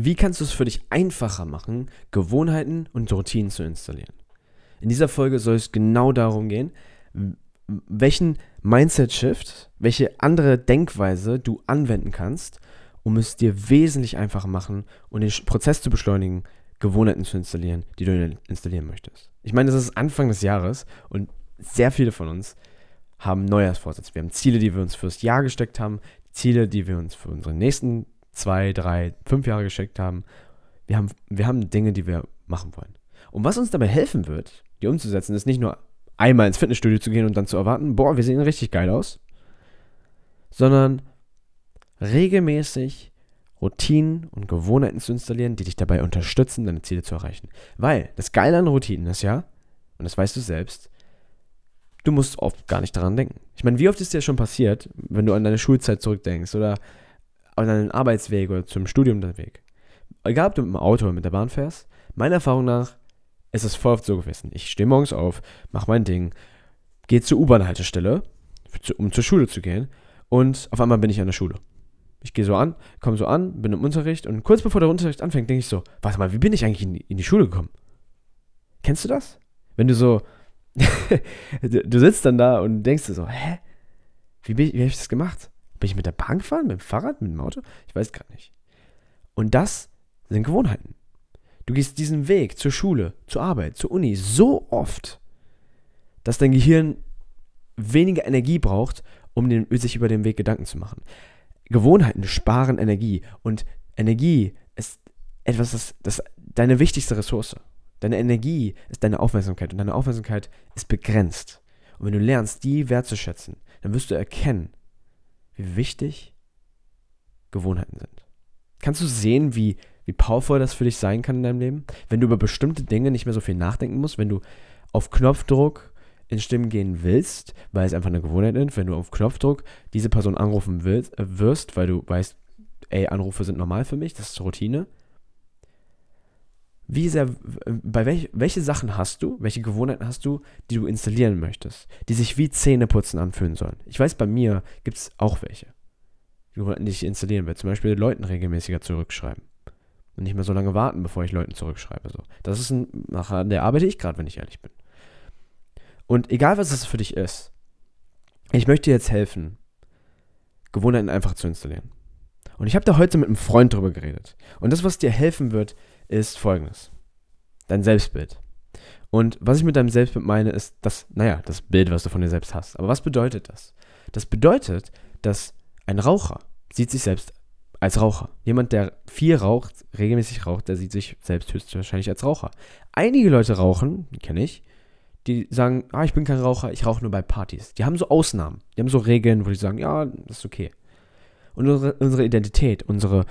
Wie kannst du es für dich einfacher machen, Gewohnheiten und Routinen zu installieren? In dieser Folge soll es genau darum gehen, welchen Mindset-Shift, welche andere Denkweise du anwenden kannst, um es dir wesentlich einfacher machen und den Prozess zu beschleunigen, Gewohnheiten zu installieren, die du installieren möchtest. Ich meine, es ist Anfang des Jahres und sehr viele von uns haben Neujahrsvorsätze. Wir haben Ziele, die wir uns fürs Jahr gesteckt haben, Ziele, die wir uns für unsere nächsten zwei, drei, fünf Jahre gesteckt haben. Wir haben, wir haben Dinge, die wir machen wollen. Und was uns dabei helfen wird, die umzusetzen, ist nicht nur einmal ins Fitnessstudio zu gehen und dann zu erwarten, boah, wir sehen richtig geil aus, sondern regelmäßig Routinen und Gewohnheiten zu installieren, die dich dabei unterstützen, deine Ziele zu erreichen. Weil das Geile an Routinen ist ja, und das weißt du selbst, du musst oft gar nicht daran denken. Ich meine, wie oft ist dir schon passiert, wenn du an deine Schulzeit zurückdenkst oder an deinen Arbeitsweg oder zum Studium den Weg? Egal, ob du mit dem Auto oder mit der Bahn fährst, meiner Erfahrung nach ist es voll oft so gewesen. Ich stehe morgens auf, mache mein Ding, gehe zur U-Bahn-Haltestelle, um zur Schule zu gehen und auf einmal bin ich an der Schule. Ich gehe so an, komme so an, bin im Unterricht und kurz bevor der Unterricht anfängt, denke ich so, warte mal, wie bin ich eigentlich in die, in die Schule gekommen? Kennst du das? Wenn du so, du sitzt dann da und denkst dir so, hä? Wie, wie habe ich das gemacht? Bin ich mit der Bahn gefahren, mit dem Fahrrad, mit dem Auto? Ich weiß gar nicht. Und das sind Gewohnheiten. Du gehst diesen Weg zur Schule, zur Arbeit, zur Uni so oft, dass dein Gehirn weniger Energie braucht, um den, sich über den Weg Gedanken zu machen. Gewohnheiten sparen Energie und Energie ist etwas, das, das deine wichtigste Ressource. Deine Energie ist deine Aufmerksamkeit und deine Aufmerksamkeit ist begrenzt. Und wenn du lernst, die wertzuschätzen, dann wirst du erkennen, wie wichtig Gewohnheiten sind. Kannst du sehen, wie, wie powerful das für dich sein kann in deinem Leben? Wenn du über bestimmte Dinge nicht mehr so viel nachdenken musst, wenn du auf Knopfdruck ins Stimmen gehen willst, weil es einfach eine Gewohnheit ist, wenn du auf Knopfdruck diese Person anrufen willst, äh, wirst, weil du weißt, ey, Anrufe sind normal für mich, das ist Routine. Wie sehr, bei welch, welche Sachen hast du, welche Gewohnheiten hast du, die du installieren möchtest, die sich wie Zähneputzen anfühlen sollen? Ich weiß, bei mir gibt es auch welche, die ich installieren will. Zum Beispiel Leuten regelmäßiger zurückschreiben. Und nicht mehr so lange warten, bevor ich Leuten zurückschreibe. So. Das ist ein, nachher, der arbeite ich gerade, wenn ich ehrlich bin. Und egal, was es für dich ist, ich möchte dir jetzt helfen, Gewohnheiten einfach zu installieren. Und ich habe da heute mit einem Freund drüber geredet. Und das, was dir helfen wird, ist folgendes. Dein Selbstbild. Und was ich mit deinem Selbstbild meine, ist das, naja, das Bild, was du von dir selbst hast. Aber was bedeutet das? Das bedeutet, dass ein Raucher sieht sich selbst als Raucher. Jemand, der viel raucht, regelmäßig raucht, der sieht sich selbst höchstwahrscheinlich als Raucher. Einige Leute rauchen, kenne ich, die sagen, ah, ich bin kein Raucher, ich rauche nur bei Partys. Die haben so Ausnahmen, die haben so Regeln, wo die sagen, ja, das ist okay. Und unsere, unsere Identität, unsere,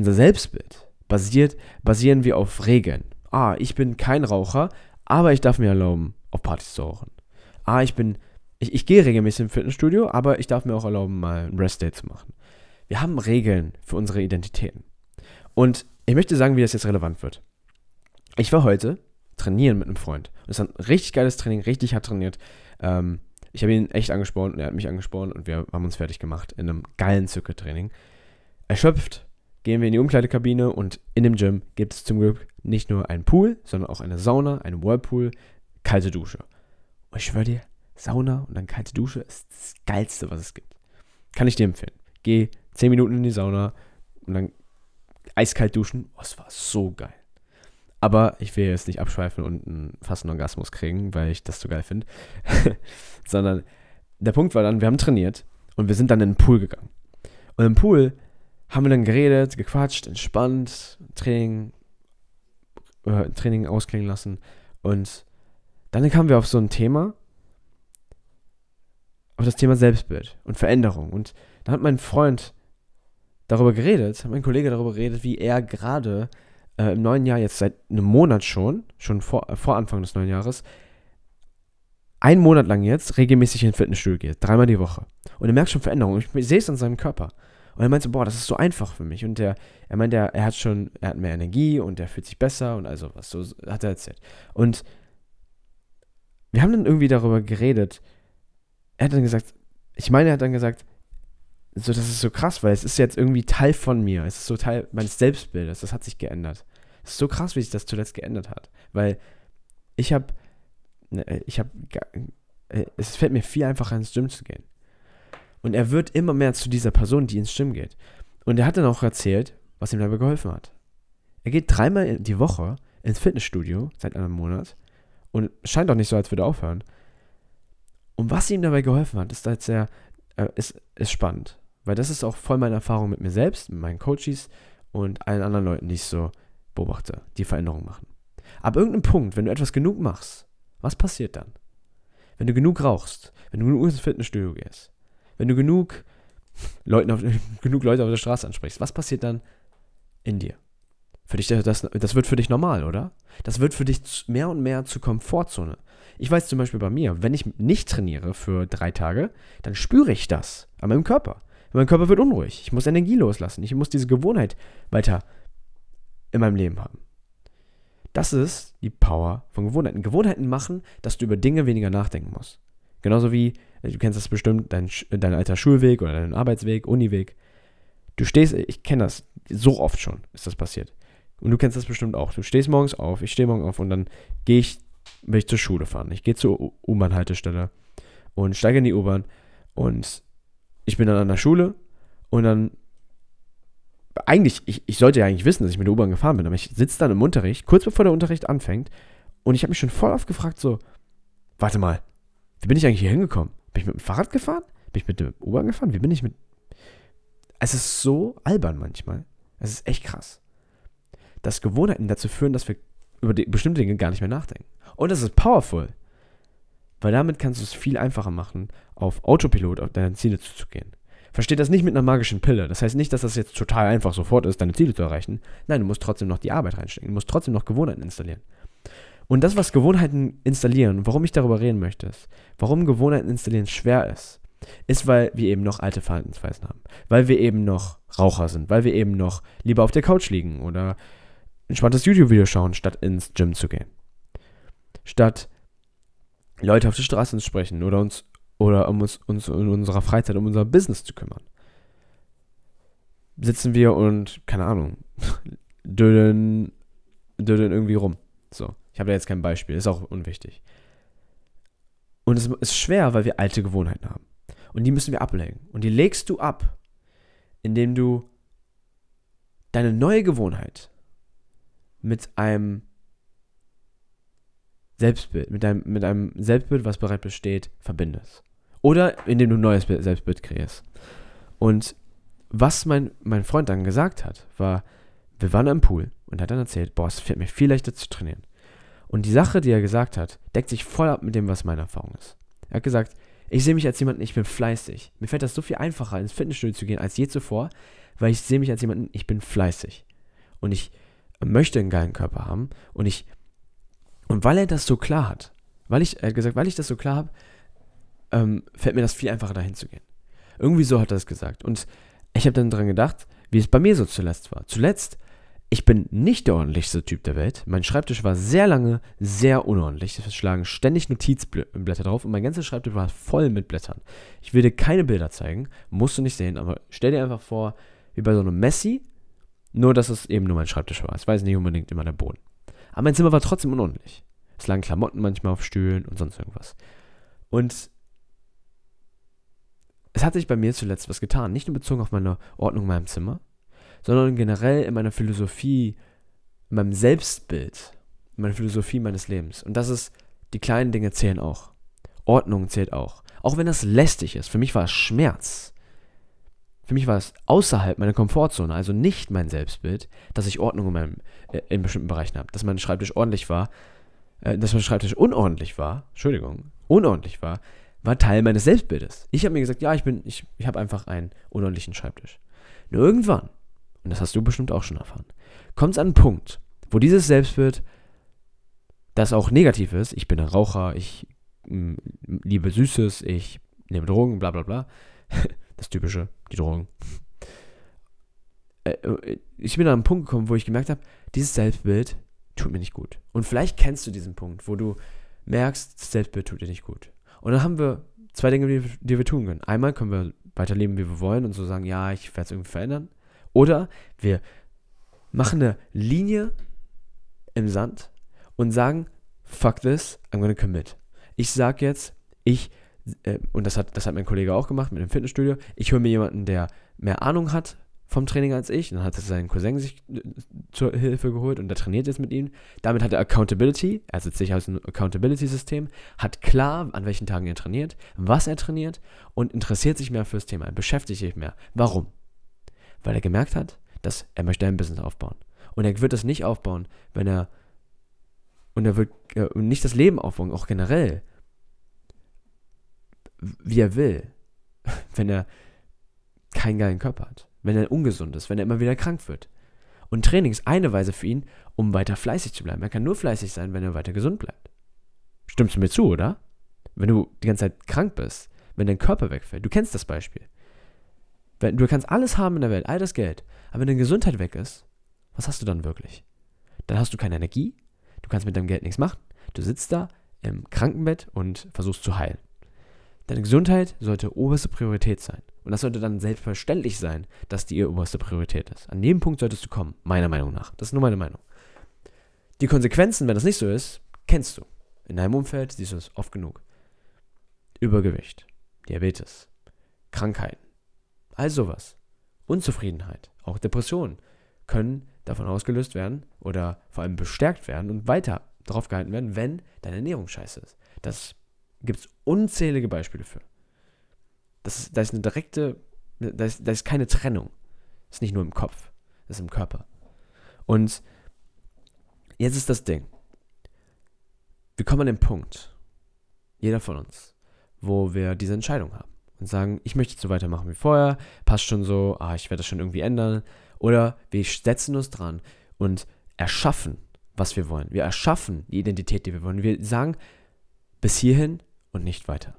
unser Selbstbild basiert, basieren wir auf Regeln. Ah, ich bin kein Raucher, aber ich darf mir erlauben, auf Partys zu rauchen. Ah, ich bin, ich, ich gehe regelmäßig im Fitnessstudio, aber ich darf mir auch erlauben, mal ein Rest-Day zu machen. Wir haben Regeln für unsere Identitäten. Und ich möchte sagen, wie das jetzt relevant wird. Ich war heute trainieren mit einem Freund. Und es ist ein richtig geiles Training, richtig hart trainiert. Ähm, ich habe ihn echt angespornt und er hat mich angespornt und wir haben uns fertig gemacht in einem geilen Zirkeltraining. Erschöpft gehen wir in die Umkleidekabine und in dem Gym gibt es zum Glück nicht nur einen Pool, sondern auch eine Sauna, einen Whirlpool, kalte Dusche. Und ich schwöre dir, Sauna und dann kalte Dusche ist das Geilste, was es gibt. Kann ich dir empfehlen. Geh 10 Minuten in die Sauna und dann eiskalt duschen. Oh, es war so geil. Aber ich will jetzt nicht abschweifen und einen, fast einen Orgasmus kriegen, weil ich das so geil finde. Sondern der Punkt war dann, wir haben trainiert und wir sind dann in den Pool gegangen. Und im Pool haben wir dann geredet, gequatscht, entspannt, Training, äh, Training ausklingen lassen. Und dann kamen wir auf so ein Thema, auf das Thema Selbstbild und Veränderung. Und da hat mein Freund darüber geredet, hat mein Kollege darüber geredet, wie er gerade äh, im neuen Jahr, jetzt seit einem Monat schon, schon vor, äh, vor Anfang des neuen Jahres, einen Monat lang jetzt regelmäßig in Fitnessstudio geht, dreimal die Woche. Und er merkt schon Veränderungen. Ich sehe es an seinem Körper. Und er meinte boah, das ist so einfach für mich. Und der, er meint, er, er hat schon, er hat mehr Energie und er fühlt sich besser und also was, so hat er erzählt. Und wir haben dann irgendwie darüber geredet. Er hat dann gesagt, ich meine, er hat dann gesagt, so, das ist so krass, weil es ist jetzt irgendwie Teil von mir. Es ist so Teil meines Selbstbildes. Das hat sich geändert. Es ist so krass, wie sich das zuletzt geändert hat. Weil ich habe, ne, ich habe, äh, es fällt mir viel einfacher ins Gym zu gehen. Und er wird immer mehr zu dieser Person, die ins Gym geht. Und er hat dann auch erzählt, was ihm dabei geholfen hat. Er geht dreimal die Woche ins Fitnessstudio seit einem Monat und scheint auch nicht so, als würde er aufhören. Und was ihm dabei geholfen hat, ist, dass er, äh, ist, ist spannend. Weil das ist auch voll meine Erfahrung mit mir selbst, mit meinen Coaches und allen anderen Leuten, die ich so beobachte, die Veränderungen machen. Ab irgendeinem Punkt, wenn du etwas genug machst, was passiert dann? Wenn du genug rauchst, wenn du genug ins Fitnessstudio gehst, wenn du genug, Leuten auf, genug Leute auf der Straße ansprichst, was passiert dann in dir? Für dich, das, das wird für dich normal, oder? Das wird für dich mehr und mehr zur Komfortzone. Ich weiß zum Beispiel bei mir, wenn ich nicht trainiere für drei Tage, dann spüre ich das an meinem Körper. Mein Körper wird unruhig. Ich muss Energie loslassen. Ich muss diese Gewohnheit weiter in meinem Leben haben. Das ist die Power von Gewohnheiten. Gewohnheiten machen, dass du über Dinge weniger nachdenken musst. Genauso wie, du kennst das bestimmt, dein, dein alter Schulweg oder dein Arbeitsweg, Uniweg. Du stehst, ich kenne das, so oft schon ist das passiert. Und du kennst das bestimmt auch. Du stehst morgens auf, ich stehe morgens auf und dann gehe ich, will ich zur Schule fahren. Ich gehe zur U-Bahn-Haltestelle und steige in die U-Bahn und ich bin dann an der Schule und dann eigentlich, ich, ich sollte ja eigentlich wissen, dass ich mit der U-Bahn gefahren bin, aber ich sitze dann im Unterricht, kurz bevor der Unterricht anfängt, und ich habe mich schon voll oft gefragt, so, warte mal, wie bin ich eigentlich hier hingekommen? Bin ich mit dem Fahrrad gefahren? Bin ich mit der U-Bahn gefahren? Wie bin ich mit. Es ist so albern manchmal. Es ist echt krass. Dass Gewohnheiten dazu führen, dass wir über die, bestimmte Dinge gar nicht mehr nachdenken. Und das ist powerful. Weil damit kannst du es viel einfacher machen, auf Autopilot auf deine Ziele zuzugehen. Versteht das nicht mit einer magischen Pille. Das heißt nicht, dass das jetzt total einfach sofort ist, deine Ziele zu erreichen. Nein, du musst trotzdem noch die Arbeit reinstecken. Du musst trotzdem noch Gewohnheiten installieren. Und das, was Gewohnheiten installieren, warum ich darüber reden möchte, ist, warum Gewohnheiten installieren schwer ist, ist, weil wir eben noch alte Verhaltensweisen haben. Weil wir eben noch Raucher sind. Weil wir eben noch lieber auf der Couch liegen oder entspanntes YouTube-Video schauen, statt ins Gym zu gehen. Statt Leute auf der Straße zu sprechen oder uns oder um uns, uns in unserer Freizeit um unser Business zu kümmern. Sitzen wir und, keine Ahnung, dödeln, dödeln irgendwie rum. So, ich habe da jetzt kein Beispiel, ist auch unwichtig. Und es ist schwer, weil wir alte Gewohnheiten haben. Und die müssen wir ablegen. Und die legst du ab, indem du deine neue Gewohnheit mit einem Selbstbild, mit einem, mit einem Selbstbild, was bereits besteht, verbindest. Oder indem du ein neues Selbstbild kreierst. Und was mein, mein Freund dann gesagt hat, war, wir waren am Pool und er hat dann erzählt, boah, es fällt mir viel leichter zu trainieren. Und die Sache, die er gesagt hat, deckt sich voll ab mit dem, was meine Erfahrung ist. Er hat gesagt, ich sehe mich als jemanden, ich bin fleißig. Mir fällt das so viel einfacher, ins Fitnessstudio zu gehen als je zuvor, weil ich sehe mich als jemanden, ich bin fleißig. Und ich möchte einen geilen Körper haben. Und ich, und weil er das so klar hat, weil ich, er hat gesagt, weil ich das so klar habe, ähm, fällt mir das viel einfacher, dahin zu gehen. Irgendwie so hat er es gesagt. Und ich habe dann daran gedacht, wie es bei mir so zuletzt war. Zuletzt, ich bin nicht der ordentlichste Typ der Welt. Mein Schreibtisch war sehr lange sehr unordentlich. Es schlagen ständig Notizblätter drauf und mein ganzer Schreibtisch war voll mit Blättern. Ich will dir keine Bilder zeigen, musst du nicht sehen, aber stell dir einfach vor, wie bei so einem Messi, nur dass es eben nur mein Schreibtisch war. Es war jetzt nicht unbedingt immer der Boden. Aber mein Zimmer war trotzdem unordentlich. Es lagen Klamotten manchmal auf Stühlen und sonst irgendwas. Und es hat sich bei mir zuletzt was getan. Nicht nur bezogen auf meine Ordnung in meinem Zimmer, sondern generell in meiner Philosophie, in meinem Selbstbild, in meiner Philosophie meines Lebens. Und das ist, die kleinen Dinge zählen auch. Ordnung zählt auch. Auch wenn das lästig ist. Für mich war es Schmerz. Für mich war es außerhalb meiner Komfortzone, also nicht mein Selbstbild, dass ich Ordnung in, meinem, äh, in bestimmten Bereichen habe. Dass mein Schreibtisch ordentlich war, äh, dass mein Schreibtisch unordentlich war, Entschuldigung, unordentlich war, war Teil meines Selbstbildes. Ich habe mir gesagt, ja, ich bin, ich, ich habe einfach einen unordentlichen Schreibtisch. Nur irgendwann, und das hast du bestimmt auch schon erfahren, kommt es an einen Punkt, wo dieses Selbstbild, das auch negativ ist, ich bin ein Raucher, ich mm, liebe Süßes, ich nehme Drogen, bla bla bla, das Typische, die Drogen. Äh, äh, ich bin an einen Punkt gekommen, wo ich gemerkt habe, dieses Selbstbild tut mir nicht gut. Und vielleicht kennst du diesen Punkt, wo du merkst, das Selbstbild tut dir nicht gut. Und dann haben wir zwei Dinge, die wir tun können. Einmal können wir weiterleben, wie wir wollen und so sagen, ja, ich werde es irgendwie verändern. Oder wir machen eine Linie im Sand und sagen, fuck this, I'm gonna commit. Ich sag jetzt, ich, äh, und das hat, das hat mein Kollege auch gemacht mit dem Fitnessstudio, ich hole mir jemanden, der mehr Ahnung hat vom Training als ich. Dann hat sein Cousin sich äh, zur Hilfe geholt und der trainiert jetzt mit ihm. Damit hat er Accountability, er setzt sich aus einem Accountability-System, hat klar, an welchen Tagen er trainiert, was er trainiert und interessiert sich mehr fürs Thema, beschäftigt sich mehr. Warum? Weil er gemerkt hat, dass er möchte ein Business aufbauen. Und er wird das nicht aufbauen, wenn er und er wird äh, nicht das Leben aufbauen, auch generell, wie er will, wenn er keinen geilen Körper hat, wenn er ungesund ist, wenn er immer wieder krank wird. Und Training ist eine Weise für ihn, um weiter fleißig zu bleiben. Er kann nur fleißig sein, wenn er weiter gesund bleibt. Stimmst du mir zu, oder? Wenn du die ganze Zeit krank bist, wenn dein Körper wegfällt. Du kennst das Beispiel. Wenn, du kannst alles haben in der Welt, all das Geld, aber wenn deine Gesundheit weg ist, was hast du dann wirklich? Dann hast du keine Energie, du kannst mit deinem Geld nichts machen, du sitzt da im Krankenbett und versuchst zu heilen. Deine Gesundheit sollte oberste Priorität sein. Und das sollte dann selbstverständlich sein, dass die oberste Priorität ist. An dem Punkt solltest du kommen, meiner Meinung nach. Das ist nur meine Meinung. Die Konsequenzen, wenn das nicht so ist, kennst du. In deinem Umfeld siehst du es oft genug. Übergewicht, Diabetes, Krankheiten, all sowas. Unzufriedenheit, auch Depressionen können davon ausgelöst werden oder vor allem bestärkt werden und weiter drauf gehalten werden, wenn deine Ernährung scheiße ist. Das gibt es unzählige Beispiele für. Das ist, da ist eine direkte, da ist, ist keine Trennung. Das ist nicht nur im Kopf, das ist im Körper. Und jetzt ist das Ding. Wir kommen an den Punkt, jeder von uns, wo wir diese Entscheidung haben und sagen, ich möchte so weitermachen wie vorher, passt schon so, ah, ich werde das schon irgendwie ändern. Oder wir setzen uns dran und erschaffen, was wir wollen. Wir erschaffen die Identität, die wir wollen. Wir sagen, bis hierhin und nicht weiter.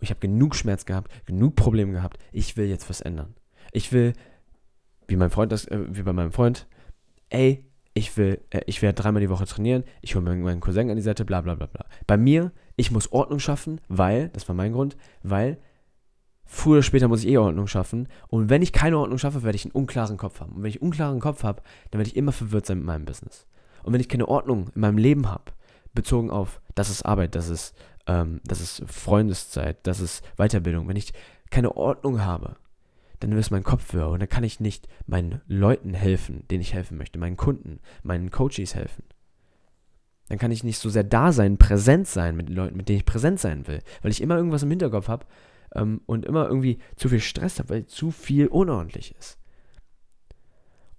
Ich habe genug Schmerz gehabt, genug Probleme gehabt. Ich will jetzt was ändern. Ich will, wie mein Freund das, äh, wie bei meinem Freund, ey, ich will, äh, ich werde dreimal die Woche trainieren, ich hole mir meinen Cousin an die Seite, bla bla bla bla. Bei mir, ich muss Ordnung schaffen, weil, das war mein Grund, weil früher oder später muss ich eh Ordnung schaffen. Und wenn ich keine Ordnung schaffe, werde ich einen unklaren Kopf haben. Und wenn ich einen unklaren Kopf habe, dann werde ich immer verwirrt sein mit meinem Business. Und wenn ich keine Ordnung in meinem Leben habe, bezogen auf, das ist Arbeit, das ist ähm, das ist Freundeszeit, das ist Weiterbildung. Wenn ich keine Ordnung habe, dann wird mein Kopf wirr und dann kann ich nicht meinen Leuten helfen, denen ich helfen möchte, meinen Kunden, meinen Coaches helfen. Dann kann ich nicht so sehr da sein, präsent sein mit den Leuten, mit denen ich präsent sein will, weil ich immer irgendwas im Hinterkopf habe ähm, und immer irgendwie zu viel Stress habe, weil zu viel unordentlich ist.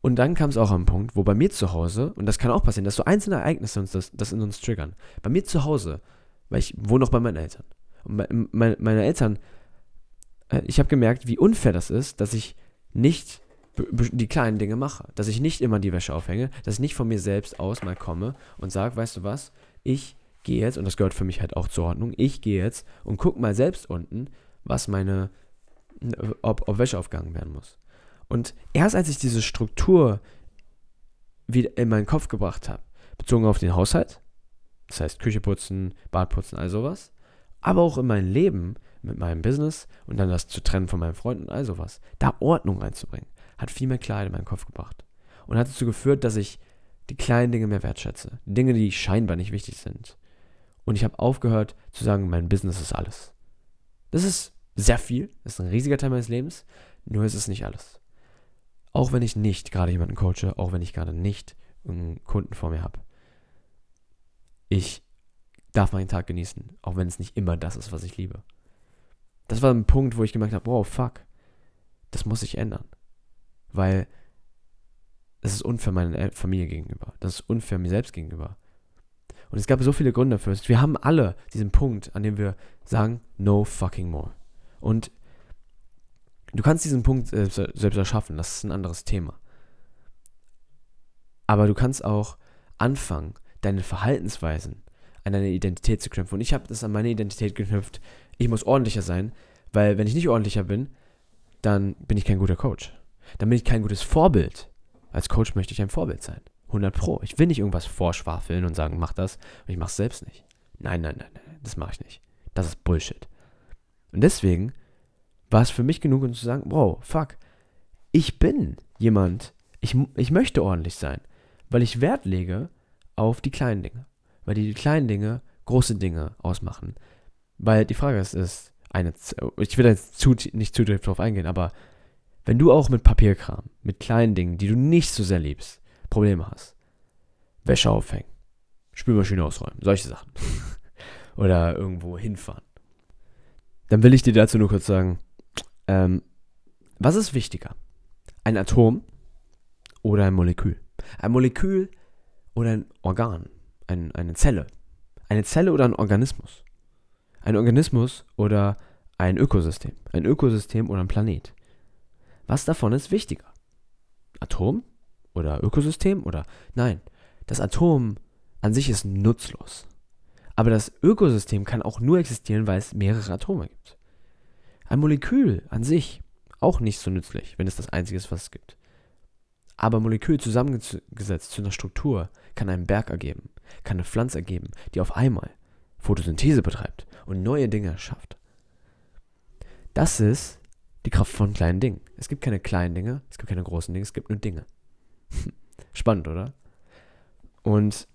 Und dann kam es auch am Punkt, wo bei mir zu Hause, und das kann auch passieren, dass so einzelne Ereignisse uns das, das in uns triggern. Bei mir zu Hause weil ich wohne noch bei meinen Eltern. Und meine, meine Eltern, äh, ich habe gemerkt, wie unfair das ist, dass ich nicht die kleinen Dinge mache. Dass ich nicht immer die Wäsche aufhänge, dass ich nicht von mir selbst aus mal komme und sage, weißt du was, ich gehe jetzt, und das gehört für mich halt auch zur Ordnung, ich gehe jetzt und gucke mal selbst unten, was meine, ob, ob Wäsche aufgehangen werden muss. Und erst als ich diese Struktur wieder in meinen Kopf gebracht habe, bezogen auf den Haushalt, das heißt Küche putzen, Bad putzen, all sowas. Aber auch in mein Leben mit meinem Business und dann das zu trennen von meinen Freunden und all sowas. Da Ordnung reinzubringen, hat viel mehr Klarheit in meinen Kopf gebracht. Und hat dazu geführt, dass ich die kleinen Dinge mehr wertschätze. Dinge, die scheinbar nicht wichtig sind. Und ich habe aufgehört zu sagen, mein Business ist alles. Das ist sehr viel, ist ein riesiger Teil meines Lebens, nur ist es nicht alles. Auch wenn ich nicht gerade jemanden coache, auch wenn ich gerade nicht einen Kunden vor mir habe ich darf meinen Tag genießen, auch wenn es nicht immer das ist, was ich liebe. Das war ein Punkt, wo ich gemerkt habe, wow, fuck, das muss sich ändern. Weil es ist unfair meiner Familie gegenüber. Das ist unfair mir selbst gegenüber. Und es gab so viele Gründe dafür. Wir haben alle diesen Punkt, an dem wir sagen, no fucking more. Und du kannst diesen Punkt selbst, selbst erschaffen, das ist ein anderes Thema. Aber du kannst auch anfangen, deine Verhaltensweisen an deine Identität zu knüpfen. Und ich habe das an meine Identität geknüpft. Ich muss ordentlicher sein, weil wenn ich nicht ordentlicher bin, dann bin ich kein guter Coach. Dann bin ich kein gutes Vorbild. Als Coach möchte ich ein Vorbild sein. 100 Pro. Ich will nicht irgendwas vorschwafeln und sagen, mach das. Und ich mach's selbst nicht. Nein, nein, nein, nein. Das mache ich nicht. Das ist Bullshit. Und deswegen war es für mich genug, um zu sagen, wow, fuck, ich bin jemand, ich, ich möchte ordentlich sein, weil ich Wert lege auf die kleinen Dinge. Weil die kleinen Dinge große Dinge ausmachen. Weil die Frage ist, ist eine, ich will da jetzt zu, nicht zu tief drauf eingehen, aber wenn du auch mit Papierkram, mit kleinen Dingen, die du nicht so sehr liebst, Probleme hast, Wäsche aufhängen, Spülmaschine ausräumen, solche Sachen, oder irgendwo hinfahren, dann will ich dir dazu nur kurz sagen, ähm, was ist wichtiger? Ein Atom oder ein Molekül? Ein Molekül oder ein Organ, ein, eine Zelle? Eine Zelle oder ein Organismus? Ein Organismus oder ein Ökosystem? Ein Ökosystem oder ein Planet? Was davon ist wichtiger? Atom oder Ökosystem oder nein, das Atom an sich ist nutzlos. Aber das Ökosystem kann auch nur existieren, weil es mehrere Atome gibt. Ein Molekül an sich auch nicht so nützlich, wenn es das einzige ist, was es gibt. Aber Molekül zusammengesetzt zu einer Struktur kann einen Berg ergeben, kann eine Pflanze ergeben, die auf einmal Photosynthese betreibt und neue Dinge erschafft. Das ist die Kraft von kleinen Dingen. Es gibt keine kleinen Dinge, es gibt keine großen Dinge, es gibt nur Dinge. Spannend, oder? Und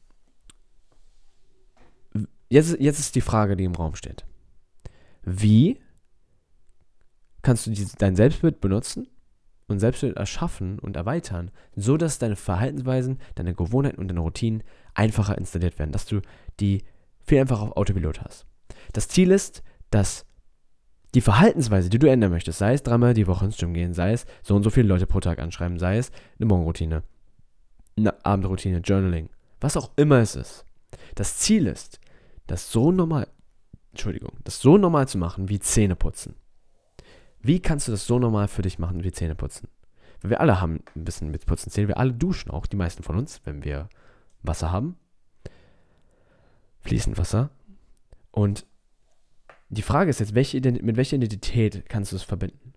jetzt, jetzt ist die Frage, die im Raum steht. Wie kannst du dein Selbstbild benutzen und Selbstbild erschaffen und erweitern, so dass deine Verhaltensweisen, deine Gewohnheiten und deine Routinen einfacher installiert werden, dass du die viel einfacher auf Autopilot hast. Das Ziel ist, dass die Verhaltensweise, die du ändern möchtest, sei es dreimal die Woche ins Gym gehen, sei es so und so viele Leute pro Tag anschreiben, sei es eine Morgenroutine, eine Abendroutine, Journaling, was auch immer es ist. Das Ziel ist, das so normal, Entschuldigung, das so normal zu machen wie Zähne putzen. Wie kannst du das so normal für dich machen wie Zähne putzen? Wir alle haben ein bisschen mit Putzen Zähne, wir alle duschen auch, die meisten von uns, wenn wir Wasser haben. Fließend Wasser. Und die Frage ist jetzt, welche mit welcher Identität kannst du es verbinden?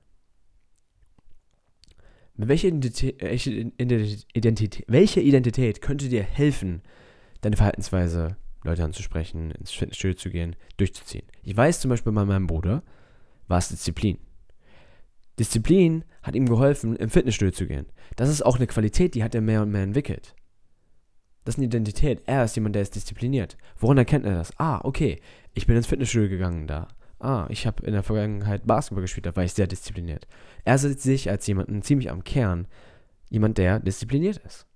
Mit welcher Identität, Identität, welche Identität könnte dir helfen, deine Verhaltensweise, Leute anzusprechen, ins Fitnessstudio zu gehen, durchzuziehen? Ich weiß zum Beispiel bei meinem Bruder war es Disziplin. Disziplin hat ihm geholfen, im Fitnessstudio zu gehen. Das ist auch eine Qualität, die hat er mehr und mehr entwickelt. Das ist eine Identität. Er ist jemand, der ist diszipliniert. Woran erkennt er das? Ah, okay, ich bin ins Fitnessstudio gegangen da. Ah, ich habe in der Vergangenheit Basketball gespielt, da war ich sehr diszipliniert. Er sieht sich als jemanden ziemlich am Kern, jemand, der diszipliniert ist.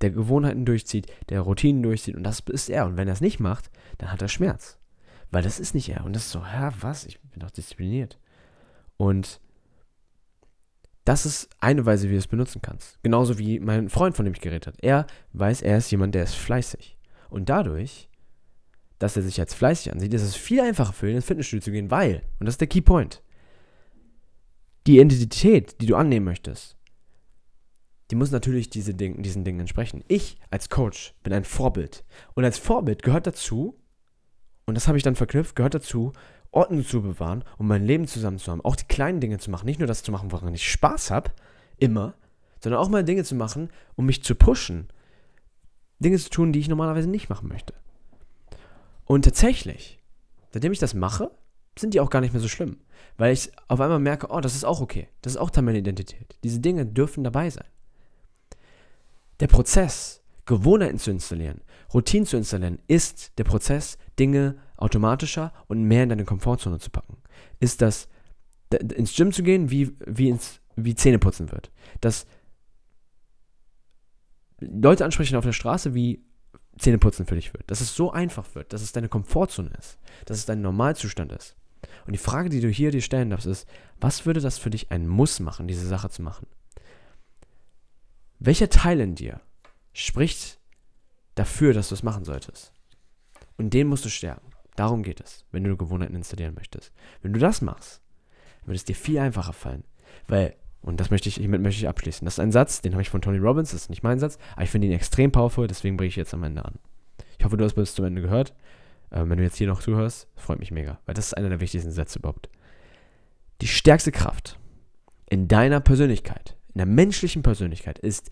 Der Gewohnheiten durchzieht, der Routinen durchzieht und das ist er. Und wenn er es nicht macht, dann hat er Schmerz. Weil das ist nicht er. Und das ist so, hä, was? Ich bin doch diszipliniert. Und das ist eine Weise, wie du es benutzen kannst. Genauso wie mein Freund, von dem ich geredet habe. Er weiß, er ist jemand, der ist fleißig. Und dadurch, dass er sich als fleißig ansieht, ist es viel einfacher für ihn, ins Fitnessstudio zu gehen, weil, und das ist der Key Point, die Identität, die du annehmen möchtest, die muss natürlich diese Ding, diesen Dingen entsprechen. Ich als Coach bin ein Vorbild. Und als Vorbild gehört dazu, und das habe ich dann verknüpft, gehört dazu, Ordnung zu bewahren, um mein Leben zusammen zu haben. Auch die kleinen Dinge zu machen. Nicht nur das zu machen, woran ich Spaß habe, immer, sondern auch mal Dinge zu machen, um mich zu pushen. Dinge zu tun, die ich normalerweise nicht machen möchte. Und tatsächlich, seitdem ich das mache, sind die auch gar nicht mehr so schlimm. Weil ich auf einmal merke, oh, das ist auch okay. Das ist auch Teil meiner Identität. Diese Dinge dürfen dabei sein. Der Prozess, Gewohnheiten zu installieren, Routinen zu installieren, ist der Prozess, Dinge automatischer und mehr in deine Komfortzone zu packen. Ist das, ins Gym zu gehen, wie, wie, ins, wie Zähneputzen wird. Dass Leute ansprechen auf der Straße, wie Zähneputzen für dich wird. Dass es so einfach wird, dass es deine Komfortzone ist, dass es dein Normalzustand ist. Und die Frage, die du hier dir stellen darfst, ist, was würde das für dich ein Muss machen, diese Sache zu machen? Welcher Teil in dir spricht dafür, dass du es machen solltest? Und den musst du stärken. Darum geht es, wenn du Gewohnheiten installieren möchtest. Wenn du das machst, wird es dir viel einfacher fallen. Weil, und das möchte ich, hiermit möchte ich abschließen. Das ist ein Satz, den habe ich von Tony Robbins, das ist nicht mein Satz, aber ich finde ihn extrem powerful, deswegen bringe ich jetzt am Ende an. Ich hoffe, du hast bis zum Ende gehört. Ähm, wenn du jetzt hier noch zuhörst, freut mich mega, weil das ist einer der wichtigsten Sätze überhaupt. Die stärkste Kraft in deiner Persönlichkeit, in der menschlichen Persönlichkeit, ist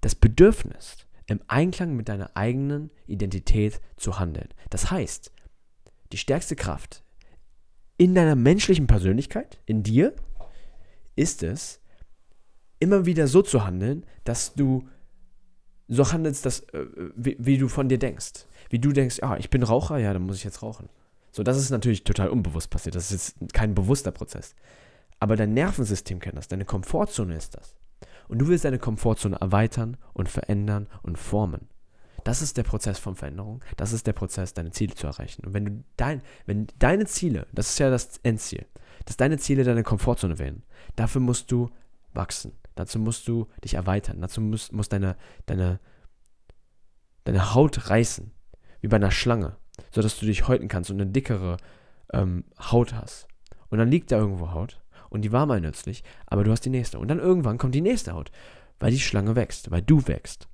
das Bedürfnis, im Einklang mit deiner eigenen Identität zu handeln. Das heißt, die stärkste Kraft in deiner menschlichen Persönlichkeit, in dir, ist es, immer wieder so zu handeln, dass du so handelst, dass, äh, wie, wie, du von dir denkst. Wie du denkst, ja, ich bin Raucher, ja, dann muss ich jetzt rauchen. So, das ist natürlich total unbewusst passiert. Das ist jetzt kein bewusster Prozess. Aber dein Nervensystem kennt das, deine Komfortzone ist das. Und du willst deine Komfortzone erweitern und verändern und formen. Das ist der Prozess von Veränderung. Das ist der Prozess, deine Ziele zu erreichen. Und wenn du dein, wenn deine Ziele, das ist ja das Endziel, dass deine Ziele deine Komfortzone werden, dafür musst du wachsen. Dazu musst du dich erweitern. Dazu muss, muss deine, deine, deine Haut reißen. Wie bei einer Schlange. Sodass du dich häuten kannst und eine dickere ähm, Haut hast. Und dann liegt da irgendwo Haut. Und die war mal nützlich, aber du hast die nächste. Und dann irgendwann kommt die nächste Haut. Weil die Schlange wächst, weil du wächst.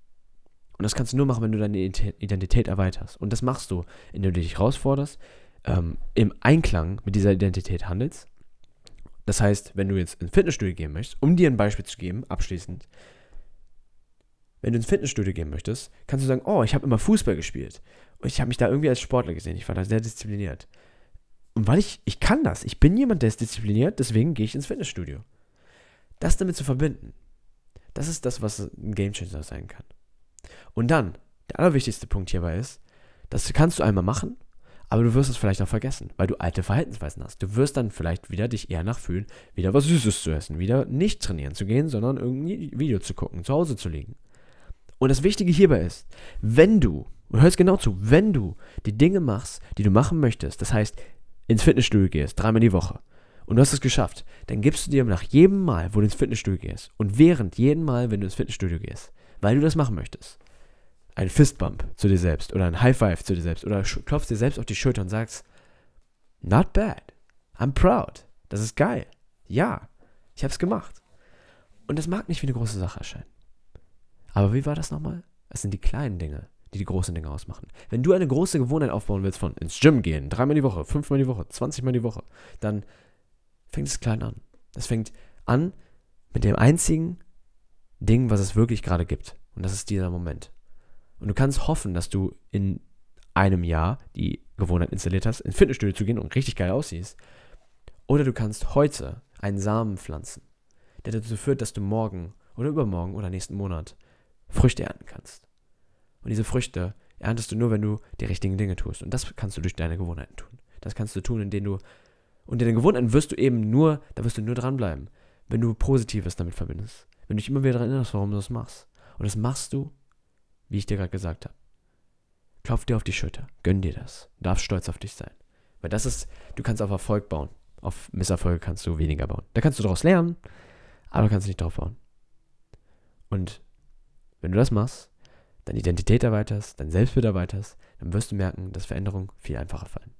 Und das kannst du nur machen, wenn du deine Identität erweiterst. Und das machst du, indem du dich herausforderst, ähm, im Einklang mit dieser Identität handelst das heißt, wenn du jetzt ins Fitnessstudio gehen möchtest, um dir ein Beispiel zu geben, abschließend, wenn du ins Fitnessstudio gehen möchtest, kannst du sagen, oh, ich habe immer Fußball gespielt. Und ich habe mich da irgendwie als Sportler gesehen. Ich war da sehr diszipliniert. Und weil ich, ich kann das, ich bin jemand, der ist diszipliniert, deswegen gehe ich ins Fitnessstudio. Das damit zu verbinden, das ist das, was ein Gamechanger sein kann. Und dann, der allerwichtigste Punkt hierbei ist, das kannst du einmal machen aber du wirst es vielleicht auch vergessen, weil du alte Verhaltensweisen hast. Du wirst dann vielleicht wieder dich eher nachfühlen, wieder was Süßes zu essen, wieder nicht trainieren zu gehen, sondern irgendwie Video zu gucken, zu Hause zu liegen. Und das Wichtige hierbei ist, wenn du, und hörst genau zu, wenn du die Dinge machst, die du machen möchtest, das heißt, ins Fitnessstudio gehst, dreimal die Woche, und du hast es geschafft, dann gibst du dir nach jedem Mal, wo du ins Fitnessstudio gehst, und während jedem Mal, wenn du ins Fitnessstudio gehst, weil du das machen möchtest, ein Fistbump zu dir selbst oder ein High Five zu dir selbst oder klopfst dir selbst auf die Schulter und sagst, not bad, I'm proud, das ist geil, ja, ich hab's gemacht. Und das mag nicht wie eine große Sache erscheinen. Aber wie war das nochmal? Es sind die kleinen Dinge, die die großen Dinge ausmachen. Wenn du eine große Gewohnheit aufbauen willst von ins Gym gehen, dreimal die Woche, fünfmal die Woche, zwanzigmal die Woche, dann fängt es klein an. Es fängt an mit dem einzigen Ding, was es wirklich gerade gibt. Und das ist dieser Moment. Und du kannst hoffen, dass du in einem Jahr die Gewohnheit installiert hast, ins Fitnessstudio zu gehen und richtig geil aussiehst. Oder du kannst heute einen Samen pflanzen, der dazu führt, dass du morgen oder übermorgen oder nächsten Monat Früchte ernten kannst. Und diese Früchte erntest du nur, wenn du die richtigen Dinge tust. Und das kannst du durch deine Gewohnheiten tun. Das kannst du tun, indem du. Und deine Gewohnheiten wirst du eben nur, da wirst du nur dranbleiben, wenn du Positives damit verbindest. Wenn du dich immer wieder daran erinnerst, warum du das machst. Und das machst du, wie ich dir gerade gesagt habe. Klopf dir auf die Schulter, gönn dir das. Du darfst stolz auf dich sein. Weil das ist, du kannst auf Erfolg bauen. Auf Misserfolge kannst du weniger bauen. Da kannst du daraus lernen, aber du kannst nicht drauf bauen. Und wenn du das machst, deine Identität erweiterst, dein Selbstbild erweiterst, dann wirst du merken, dass Veränderungen viel einfacher fallen.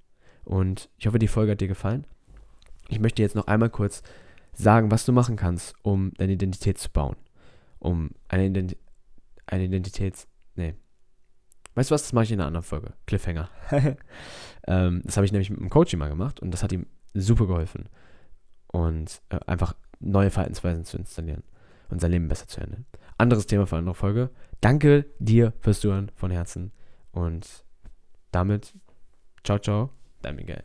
Und ich hoffe, die Folge hat dir gefallen. Ich möchte jetzt noch einmal kurz sagen, was du machen kannst, um deine Identität zu bauen. Um eine, Ident eine Identität, Nee. Weißt du was, das mache ich in einer anderen Folge. Cliffhanger. ähm, das habe ich nämlich mit einem Coaching mal gemacht und das hat ihm super geholfen. Und äh, einfach neue Verhaltensweisen zu installieren und sein Leben besser zu handeln. Anderes Thema für eine andere Folge. Danke dir fürs Zuhören von Herzen und damit ciao, ciao, dein Miguel.